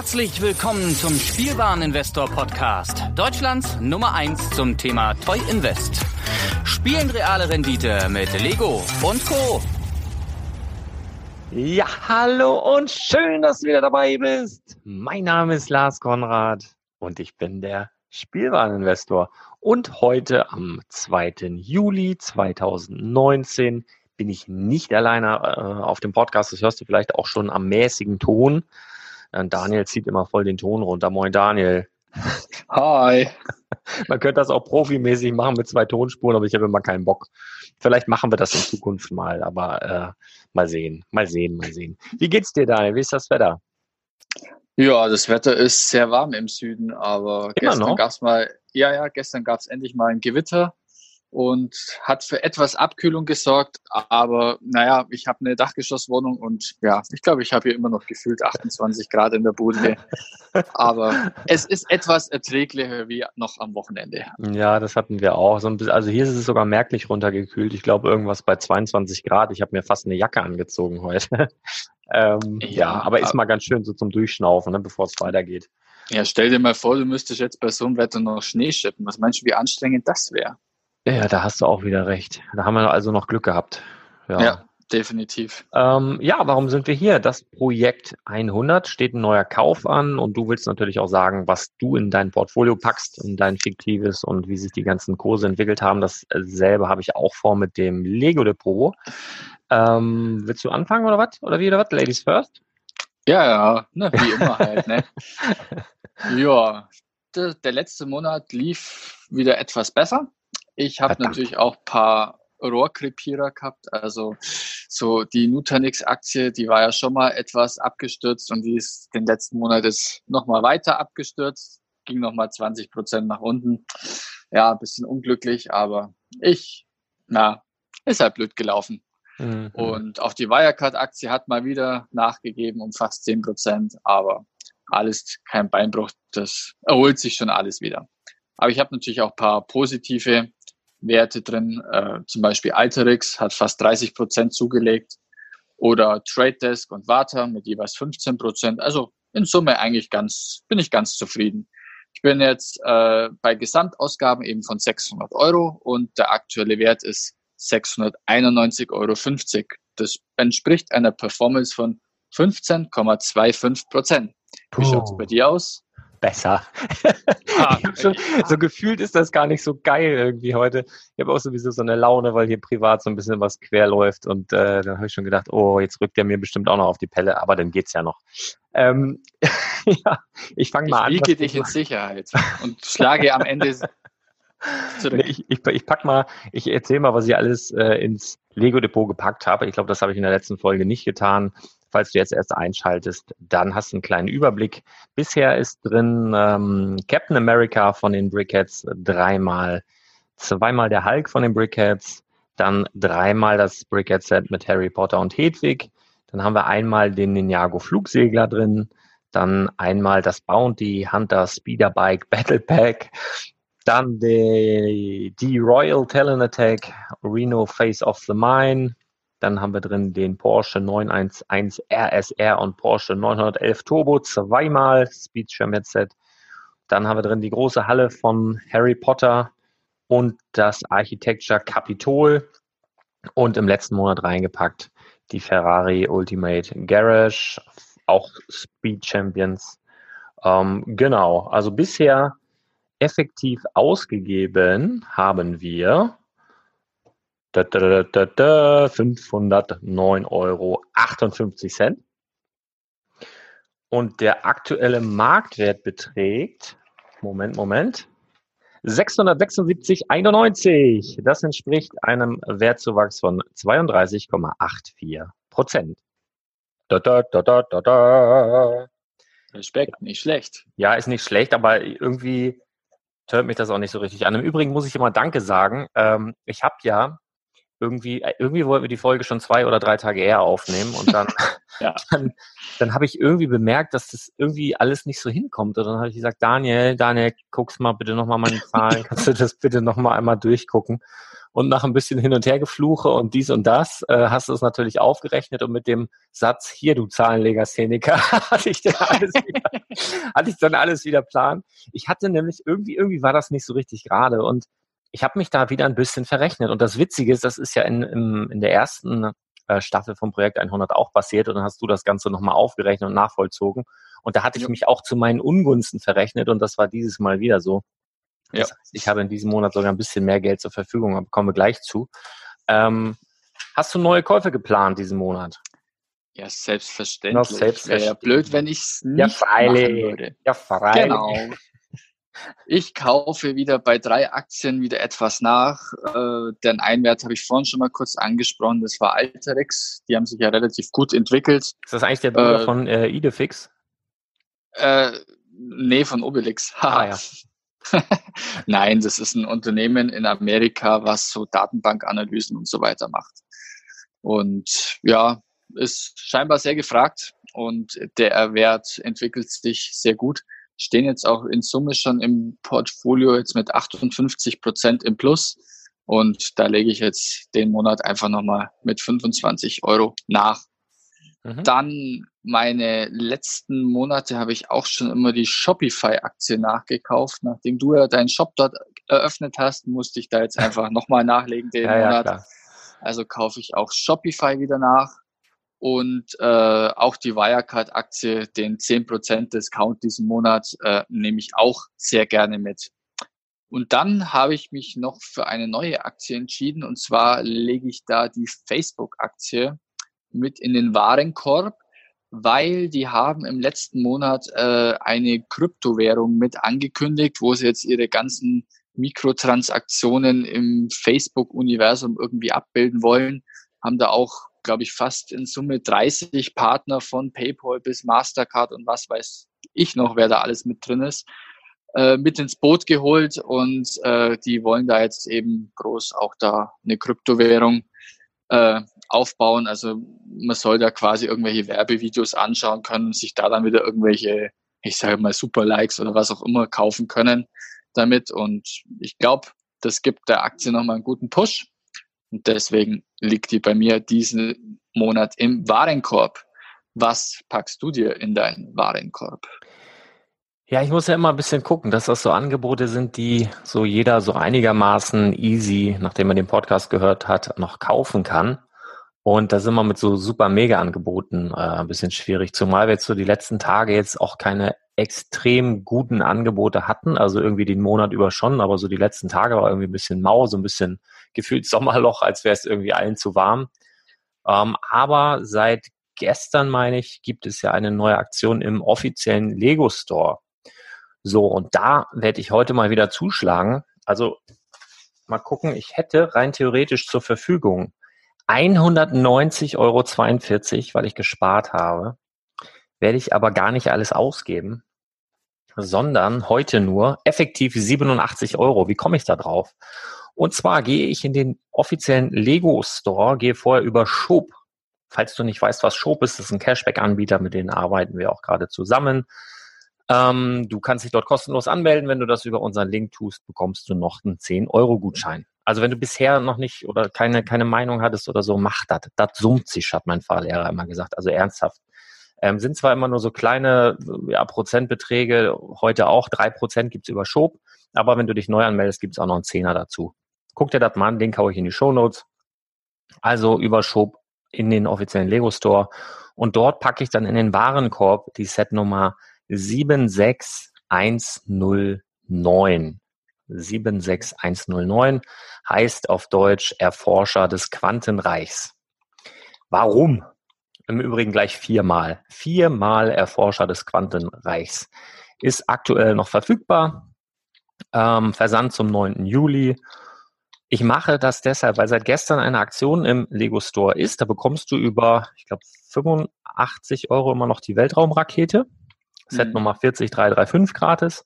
Herzlich willkommen zum Spielwareninvestor Podcast, Deutschlands Nummer 1 zum Thema Toy Invest. Spielen reale Rendite mit Lego und Co. Ja, hallo und schön, dass du wieder dabei bist. Mein Name ist Lars Konrad und ich bin der Spielwareninvestor. Und heute am 2. Juli 2019 bin ich nicht alleine äh, auf dem Podcast. Das hörst du vielleicht auch schon am mäßigen Ton. Äh, Daniel zieht immer voll den Ton runter. Moin Daniel. Hi. Man könnte das auch profimäßig machen mit zwei Tonspuren, aber ich habe immer keinen Bock. Vielleicht machen wir das in Zukunft mal, aber äh, mal sehen, mal sehen, mal sehen. Wie geht's dir, Daniel? Wie ist das Wetter? Ja, das Wetter ist sehr warm im Süden, aber Immer gestern gab es mal, ja, ja, gestern gab es endlich mal ein Gewitter und hat für etwas Abkühlung gesorgt. Aber naja, ich habe eine Dachgeschosswohnung und ja, ich glaube, ich habe hier immer noch gefühlt 28 Grad in der Bude. Aber es ist etwas erträglicher wie noch am Wochenende. Ja, das hatten wir auch. So ein bisschen, also hier ist es sogar merklich runtergekühlt. Ich glaube, irgendwas bei 22 Grad. Ich habe mir fast eine Jacke angezogen heute. ähm, ja, Ja, aber ist mal ganz schön so zum Durchschnaufen, ne, bevor es weitergeht. Ja, stell dir mal vor, du müsstest jetzt bei so einem Wetter noch Schnee schippen. Was meinst du, wie anstrengend das wäre? Ja, da hast du auch wieder recht. Da haben wir also noch Glück gehabt. Ja. Ja, definitiv. Ähm, ja, warum sind wir hier? Das Projekt 100 steht ein neuer Kauf an und du willst natürlich auch sagen, was du in dein Portfolio packst, in dein fiktives und wie sich die ganzen Kurse entwickelt haben. Dasselbe habe ich auch vor mit dem Lego Depot. Ähm, willst du anfangen oder was? Oder wie oder was? Ladies first? Ja, ja, ne, wie immer halt, ne? Ja, der, der letzte Monat lief wieder etwas besser. Ich habe natürlich auch ein paar Rohrkrepierer gehabt. Also so die Nutanix-Aktie, die war ja schon mal etwas abgestürzt und die ist den letzten Monat ist nochmal weiter abgestürzt, ging nochmal 20 Prozent nach unten. Ja, ein bisschen unglücklich, aber ich, na, ist halt blöd gelaufen. Mhm. Und auch die Wirecard-Aktie hat mal wieder nachgegeben um fast 10 Prozent, aber alles kein Beinbruch, das erholt sich schon alles wieder. Aber ich habe natürlich auch ein paar positive Werte drin, äh, zum Beispiel Alterix hat fast 30 Prozent zugelegt oder Trade Desk und Vata mit jeweils 15 Prozent. Also in Summe eigentlich ganz, bin ich ganz zufrieden. Ich bin jetzt äh, bei Gesamtausgaben eben von 600 Euro und der aktuelle Wert ist 691,50 Euro. Das entspricht einer Performance von 15,25 Prozent. Wie schaut's bei dir aus? Besser. Ah, Ich schon, so gefühlt ist das gar nicht so geil irgendwie heute. Ich habe auch sowieso so eine Laune, weil hier privat so ein bisschen was quer läuft und äh, dann habe ich schon gedacht, oh, jetzt rückt er mir bestimmt auch noch auf die Pelle, aber dann geht's ja noch. Ähm, ja, ich fange Ich mal an. wiege was dich in Sicherheit und schlage am Ende Nee, zurück. ich, ich, ich pack mal, ich erzähle mal, was ich alles äh, ins Lego-Depot gepackt habe. Ich glaube, das habe ich in der letzten Folge nicht getan. Falls du jetzt erst einschaltest, dann hast du einen kleinen Überblick. Bisher ist drin ähm, Captain America von den Brickheads dreimal, zweimal der Hulk von den Brickheads, dann dreimal das Brickhead-Set mit Harry Potter und Hedwig. Dann haben wir einmal den Ninjago Flugsegler drin, dann einmal das Bounty Hunter Speederbike Battle Pack, dann die, die Royal Talon Attack Reno Face of the Mine. Dann haben wir drin den Porsche 911 RSR und Porsche 911 Turbo zweimal Speed Headset. Dann haben wir drin die große Halle von Harry Potter und das Architecture Capitol. Und im letzten Monat reingepackt die Ferrari Ultimate Garage, auch Speed Champions. Ähm, genau, also bisher effektiv ausgegeben haben wir da, da, da, da, da, 509,58 Euro. Und der aktuelle Marktwert beträgt, Moment, Moment, 676,91. Das entspricht einem Wertzuwachs von 32,84 Prozent. Da, da, da, da, da, da. Respekt, nicht schlecht. Ja, ist nicht schlecht, aber irgendwie hört mich das auch nicht so richtig an. Im Übrigen muss ich immer Danke sagen. Ähm, ich habe ja irgendwie, äh, irgendwie wollten wir die Folge schon zwei oder drei Tage eher aufnehmen und dann, Ja. dann, dann habe ich irgendwie bemerkt, dass das irgendwie alles nicht so hinkommt. Und dann habe ich gesagt, Daniel, Daniel, guck's mal bitte nochmal meine Zahlen, kannst du das bitte nochmal einmal durchgucken? Und nach ein bisschen hin und her gefluche und dies und das, äh, hast du es natürlich aufgerechnet und mit dem Satz, hier du Zahlenlegastheniker, hatte ich dann alles wieder, hatte ich dann alles wieder plan. Ich hatte nämlich irgendwie, irgendwie war das nicht so richtig gerade und ich habe mich da wieder ein bisschen verrechnet. Und das Witzige ist, das ist ja in, in, in der ersten äh, Staffel vom Projekt 100 auch passiert und dann hast du das Ganze nochmal aufgerechnet und nachvollzogen. Und da hatte ich mich auch zu meinen Ungunsten verrechnet und das war dieses Mal wieder so. Ja. Das heißt, ich habe in diesem Monat sogar ein bisschen mehr Geld zur Verfügung, aber kommen wir gleich zu. Ähm, hast du neue Käufe geplant diesen Monat? Ja, selbstverständlich. No, selbstverständlich. Wäre ja blöd, wenn ich es nicht ja, machen würde. Ja, freilich. Genau. Ich kaufe wieder bei drei Aktien wieder etwas nach. Äh, den Einwert habe ich vorhin schon mal kurz angesprochen. Das war Alterex. Die haben sich ja relativ gut entwickelt. Ist das eigentlich der Bruder äh, von äh, Idefix? Äh, nee, von Obelix. ah, ja. Nein, das ist ein Unternehmen in Amerika, was so Datenbankanalysen und so weiter macht. Und ja, ist scheinbar sehr gefragt und der Wert entwickelt sich sehr gut. Stehen jetzt auch in Summe schon im Portfolio jetzt mit 58 Prozent im Plus. Und da lege ich jetzt den Monat einfach nochmal mit 25 Euro nach. Mhm. Dann meine letzten Monate habe ich auch schon immer die Shopify-Aktie nachgekauft. Nachdem du ja deinen Shop dort eröffnet hast, musste ich da jetzt einfach nochmal nachlegen den ja, Monat. Ja, also kaufe ich auch Shopify wieder nach und äh, auch die Wirecard-Aktie, den 10% Discount diesen Monat, äh, nehme ich auch sehr gerne mit. Und dann habe ich mich noch für eine neue Aktie entschieden und zwar lege ich da die Facebook-Aktie mit in den Warenkorb, weil die haben im letzten Monat äh, eine Kryptowährung mit angekündigt, wo sie jetzt ihre ganzen Mikrotransaktionen im Facebook-Universum irgendwie abbilden wollen, haben da auch, glaube ich, fast in Summe 30 Partner von PayPal bis Mastercard und was weiß ich noch, wer da alles mit drin ist, äh, mit ins Boot geholt und äh, die wollen da jetzt eben groß auch da eine Kryptowährung äh, aufbauen. Also man soll da quasi irgendwelche Werbevideos anschauen können, sich da dann wieder irgendwelche, ich sage mal, Super-Likes oder was auch immer kaufen können damit. Und ich glaube, das gibt der Aktie nochmal einen guten Push. Und deswegen liegt die bei mir diesen Monat im Warenkorb. Was packst du dir in deinen Warenkorb? Ja, ich muss ja immer ein bisschen gucken, dass das so Angebote sind, die so jeder so einigermaßen easy, nachdem man den Podcast gehört hat, noch kaufen kann. Und da sind wir mit so super Mega-Angeboten äh, ein bisschen schwierig, zumal wir jetzt so die letzten Tage jetzt auch keine extrem guten Angebote hatten, also irgendwie den Monat über schon, aber so die letzten Tage war irgendwie ein bisschen mau, so ein bisschen gefühlt Sommerloch, als wäre es irgendwie allen zu warm. Ähm, aber seit gestern, meine ich, gibt es ja eine neue Aktion im offiziellen Lego Store. So, und da werde ich heute mal wieder zuschlagen. Also mal gucken, ich hätte rein theoretisch zur Verfügung 190,42 Euro, weil ich gespart habe. Werde ich aber gar nicht alles ausgeben, sondern heute nur effektiv 87 Euro. Wie komme ich da drauf? Und zwar gehe ich in den offiziellen Lego Store, gehe vorher über Shop. Falls du nicht weißt, was Shop ist, ist ein Cashback-Anbieter, mit denen arbeiten wir auch gerade zusammen. Ähm, du kannst dich dort kostenlos anmelden. Wenn du das über unseren Link tust, bekommst du noch einen 10-Euro-Gutschein. Also wenn du bisher noch nicht oder keine, keine Meinung hattest oder so, mach das. Das summt sich, hat mein Fahrlehrer immer gesagt. Also ernsthaft. Ähm, sind zwar immer nur so kleine ja, Prozentbeträge, heute auch drei Prozent gibt's über Schob, aber wenn du dich neu anmeldest, gibt's auch noch einen Zehner dazu. Guck dir das mal an, Link hau ich in die Show Notes. Also über Schob in den offiziellen Lego Store und dort packe ich dann in den Warenkorb die Setnummer 76109. 76109 heißt auf Deutsch Erforscher des Quantenreichs. Warum? Im Übrigen gleich viermal. Viermal Erforscher des Quantenreichs. Ist aktuell noch verfügbar. Ähm, Versand zum 9. Juli. Ich mache das deshalb, weil seit gestern eine Aktion im Lego Store ist. Da bekommst du über, ich glaube, 85 Euro immer noch die Weltraumrakete. Set mhm. Nummer 40335 gratis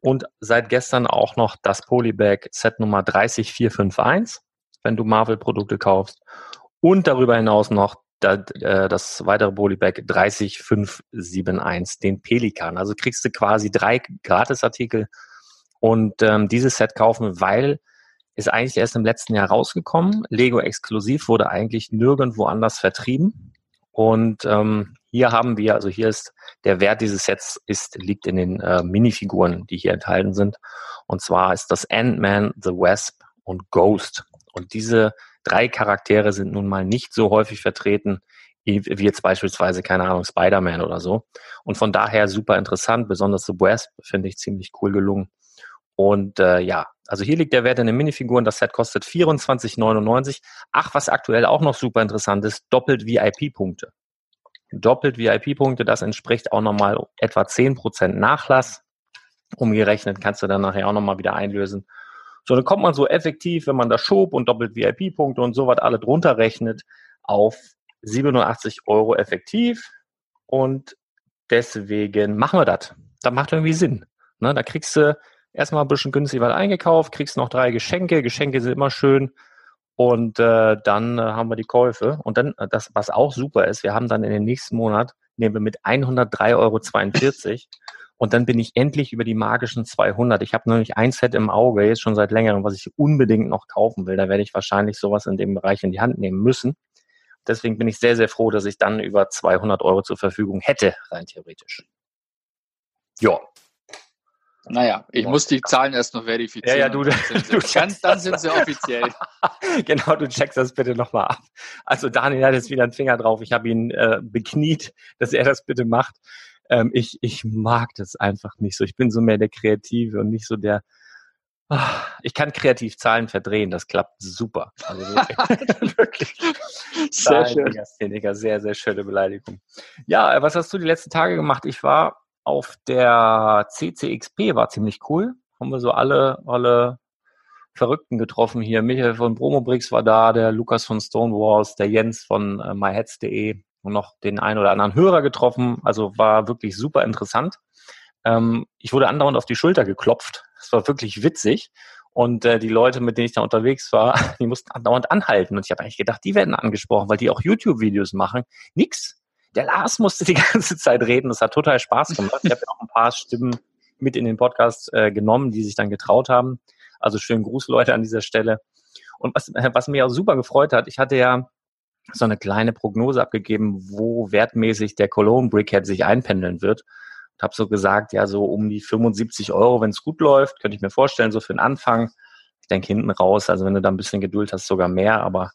und seit gestern auch noch das Polybag Set Nummer 30451, wenn du Marvel-Produkte kaufst. Und darüber hinaus noch das, äh, das weitere Polybag 30571, den Pelikan. Also kriegst du quasi drei Gratisartikel und ähm, dieses Set kaufen, weil ist eigentlich erst im letzten Jahr rausgekommen. Lego exklusiv wurde eigentlich nirgendwo anders vertrieben. Und ähm, hier haben wir, also hier ist der Wert dieses Sets ist, liegt in den äh, Minifiguren, die hier enthalten sind. Und zwar ist das Ant-Man, The Wasp und Ghost. Und diese drei Charaktere sind nun mal nicht so häufig vertreten wie jetzt beispielsweise, keine Ahnung, Spider-Man oder so. Und von daher super interessant, besonders The Wasp finde ich ziemlich cool gelungen. Und äh, ja, also hier liegt der Wert in den Minifiguren. Das Set kostet 24,99. Ach, was aktuell auch noch super interessant ist, doppelt VIP-Punkte. Doppelt VIP-Punkte, das entspricht auch nochmal etwa 10% Nachlass. Umgerechnet kannst du dann nachher auch nochmal wieder einlösen. So, dann kommt man so effektiv, wenn man das schob und doppelt VIP-Punkte und so was alle drunter rechnet, auf 87 Euro effektiv. Und deswegen machen wir das. Das macht irgendwie Sinn. Ne, da kriegst du erstmal ein bisschen günstig was eingekauft, kriegst noch drei Geschenke. Geschenke sind immer schön. Und äh, dann äh, haben wir die Käufe. Und dann, äh, das, was auch super ist, wir haben dann in den nächsten Monat, nehmen wir mit 103,42 Euro. Und dann bin ich endlich über die magischen 200. Ich habe nämlich ein Set im Auge, jetzt schon seit längerem, was ich unbedingt noch kaufen will. Da werde ich wahrscheinlich sowas in dem Bereich in die Hand nehmen müssen. Deswegen bin ich sehr, sehr froh, dass ich dann über 200 Euro zur Verfügung hätte, rein theoretisch. Ja, naja, ich muss die Zahlen erst noch verifizieren. Ja, ja, du, dann sind sie, du dann sind sie offiziell. genau, du checkst das bitte nochmal ab. Also Daniel hat jetzt wieder einen Finger drauf. Ich habe ihn äh, bekniet, dass er das bitte macht. Ähm, ich, ich mag das einfach nicht so. Ich bin so mehr der Kreative und nicht so der, ah, ich kann kreativ Zahlen verdrehen, das klappt super. Also wirklich. sehr schön. Sehr, sehr schöne Beleidigung. Ja, was hast du die letzten Tage gemacht? Ich war auf der CCXP war ziemlich cool. Haben wir so alle, alle Verrückten getroffen hier. Michael von Bromobrix war da, der Lukas von Stonewalls, der Jens von äh, myheads.de noch den einen oder anderen Hörer getroffen. Also war wirklich super interessant. Ähm, ich wurde andauernd auf die Schulter geklopft. Es war wirklich witzig. Und äh, die Leute, mit denen ich da unterwegs war, die mussten andauernd anhalten. Und ich habe eigentlich gedacht, die werden angesprochen, weil die auch YouTube-Videos machen. Nix der Lars musste die ganze Zeit reden. Das hat total Spaß gemacht. Ich habe ja auch ein paar Stimmen mit in den Podcast äh, genommen, die sich dann getraut haben. Also schönen Gruß, Leute, an dieser Stelle. Und was, was mir auch super gefreut hat, ich hatte ja so eine kleine Prognose abgegeben, wo wertmäßig der Cologne Brickhead sich einpendeln wird. Und habe so gesagt, ja, so um die 75 Euro, wenn es gut läuft, könnte ich mir vorstellen, so für den Anfang. Ich denke hinten raus, also wenn du da ein bisschen Geduld hast, sogar mehr, aber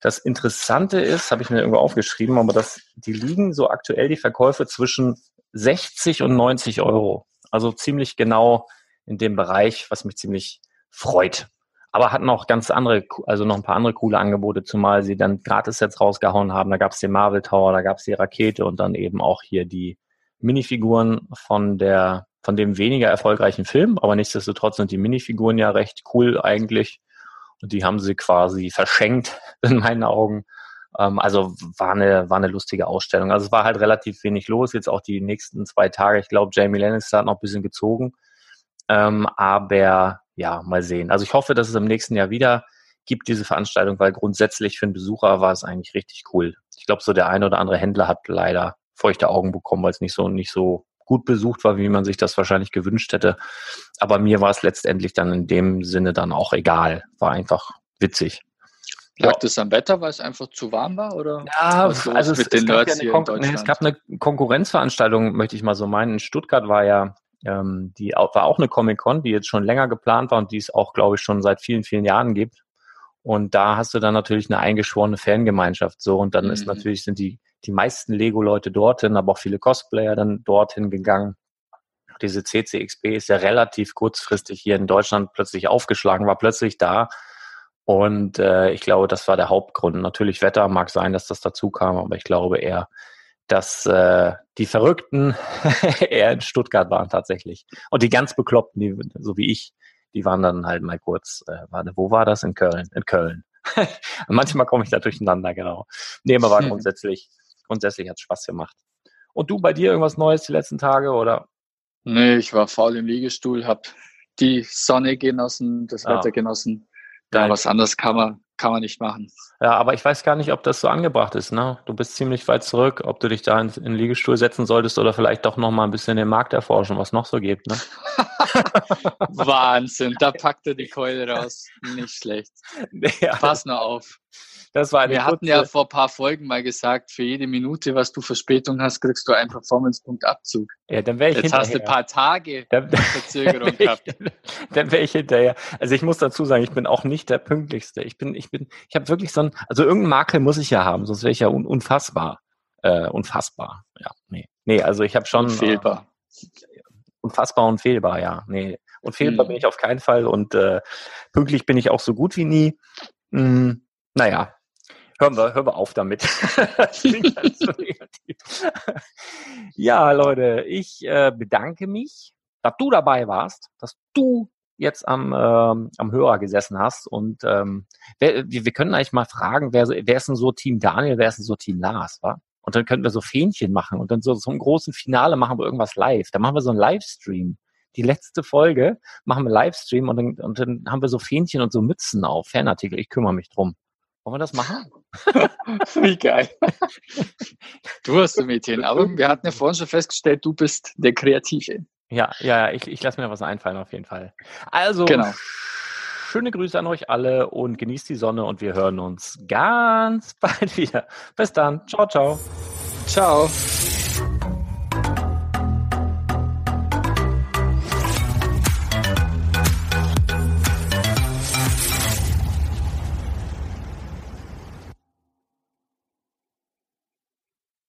das Interessante ist, habe ich mir irgendwo aufgeschrieben, aber das, die liegen so aktuell die Verkäufe zwischen 60 und 90 Euro. Also ziemlich genau in dem Bereich, was mich ziemlich freut. Aber hatten auch ganz andere, also noch ein paar andere coole Angebote, zumal sie dann Gratis-Sets rausgehauen haben. Da gab es den Marvel Tower, da gab es die Rakete und dann eben auch hier die Minifiguren von der, von dem weniger erfolgreichen Film. Aber nichtsdestotrotz sind die Minifiguren ja recht cool eigentlich. Und die haben sie quasi verschenkt in meinen Augen. Ähm, also war eine, war eine lustige Ausstellung. Also es war halt relativ wenig los, jetzt auch die nächsten zwei Tage. Ich glaube, Jamie Lannister hat noch ein bisschen gezogen. Ähm, aber ja, mal sehen. Also ich hoffe, dass es im nächsten Jahr wieder gibt, diese Veranstaltung, weil grundsätzlich für einen Besucher war es eigentlich richtig cool. Ich glaube, so der eine oder andere Händler hat leider feuchte Augen bekommen, weil es nicht so, nicht so gut besucht war, wie man sich das wahrscheinlich gewünscht hätte. Aber mir war es letztendlich dann in dem Sinne dann auch egal. War einfach witzig. Lag ja. das am Wetter, weil es einfach zu warm war? Oder ja, also es, es, gab ja eine nee, es gab eine Konkurrenzveranstaltung, möchte ich mal so meinen. In Stuttgart war ja, ähm, die war auch eine Comic-Con, die jetzt schon länger geplant war und die es auch, glaube ich, schon seit vielen, vielen Jahren gibt. Und da hast du dann natürlich eine eingeschworene Fangemeinschaft so und dann mhm. ist natürlich, sind die die meisten Lego-Leute dorthin, aber auch viele Cosplayer dann dorthin gegangen. Diese CCXP ist ja relativ kurzfristig hier in Deutschland plötzlich aufgeschlagen, war plötzlich da. Und äh, ich glaube, das war der Hauptgrund. Natürlich Wetter mag sein, dass das dazu kam, aber ich glaube eher, dass äh, die Verrückten eher in Stuttgart waren tatsächlich. Und die ganz Bekloppten, die, so wie ich, die waren dann halt mal kurz, äh, warte, wo war das? In Köln. In Köln. Manchmal komme ich da durcheinander, genau. Nee, aber war grundsätzlich grundsätzlich hat es Spaß gemacht. Und du bei dir irgendwas Neues die letzten Tage oder? Nee, ich war faul im Liegestuhl, habe die Sonne genossen, das ah. Wetter genossen. Ja, was anderes kann man, kann man nicht machen. Ja, aber ich weiß gar nicht, ob das so angebracht ist. Ne? Du bist ziemlich weit zurück, ob du dich da in, in den Liegestuhl setzen solltest oder vielleicht doch noch mal ein bisschen den Markt erforschen, was noch so gibt. Ne? Wahnsinn, da packt er die Keule raus. Nicht schlecht. Ja. Pass nur auf. Das war eine Wir hatten ja vor ein paar Folgen mal gesagt, für jede Minute, was du Verspätung hast, kriegst du einen Performance-Punkt Abzug. Ja, dann wäre ich Jetzt hinterher. hast du ein paar Tage dann, Verzögerung dann gehabt. dann wäre ich hinterher. Also ich muss dazu sagen, ich bin auch nicht der pünktlichste. Ich bin, ich bin, ich habe wirklich so ein, also irgendein Makel muss ich ja haben, sonst wäre ich ja un, unfassbar. Äh, unfassbar. Ja, nee. Nee, also ich habe schon. Unfehlbar. Äh, unfassbar unfehlbar, ja. Nee. Unfehlbar hm. bin ich auf keinen Fall und äh, pünktlich bin ich auch so gut wie nie. Hm, naja, hören wir, hören wir auf damit. ja, Leute, ich äh, bedanke mich, dass du dabei warst, dass du jetzt am, ähm, am Hörer gesessen hast. Und ähm, wer, wir, wir können eigentlich mal fragen, wer, wer ist denn so Team Daniel, wer ist denn so Team Lars, wa? Und dann könnten wir so Fähnchen machen und dann so, so einen großen Finale machen wir irgendwas live. Dann machen wir so einen Livestream. Die letzte Folge machen wir Livestream und dann, und dann haben wir so Fähnchen und so Mützen auf, Fanartikel. Ich kümmere mich drum. Wollen wir das machen? Wie geil. Du hast so Ideen, aber wir hatten ja vorhin schon festgestellt, du bist der Kreative. Ja, ja, ich, ich lasse mir was einfallen auf jeden Fall. Also, genau. schöne Grüße an euch alle und genießt die Sonne und wir hören uns ganz bald wieder. Bis dann. Ciao, ciao. Ciao.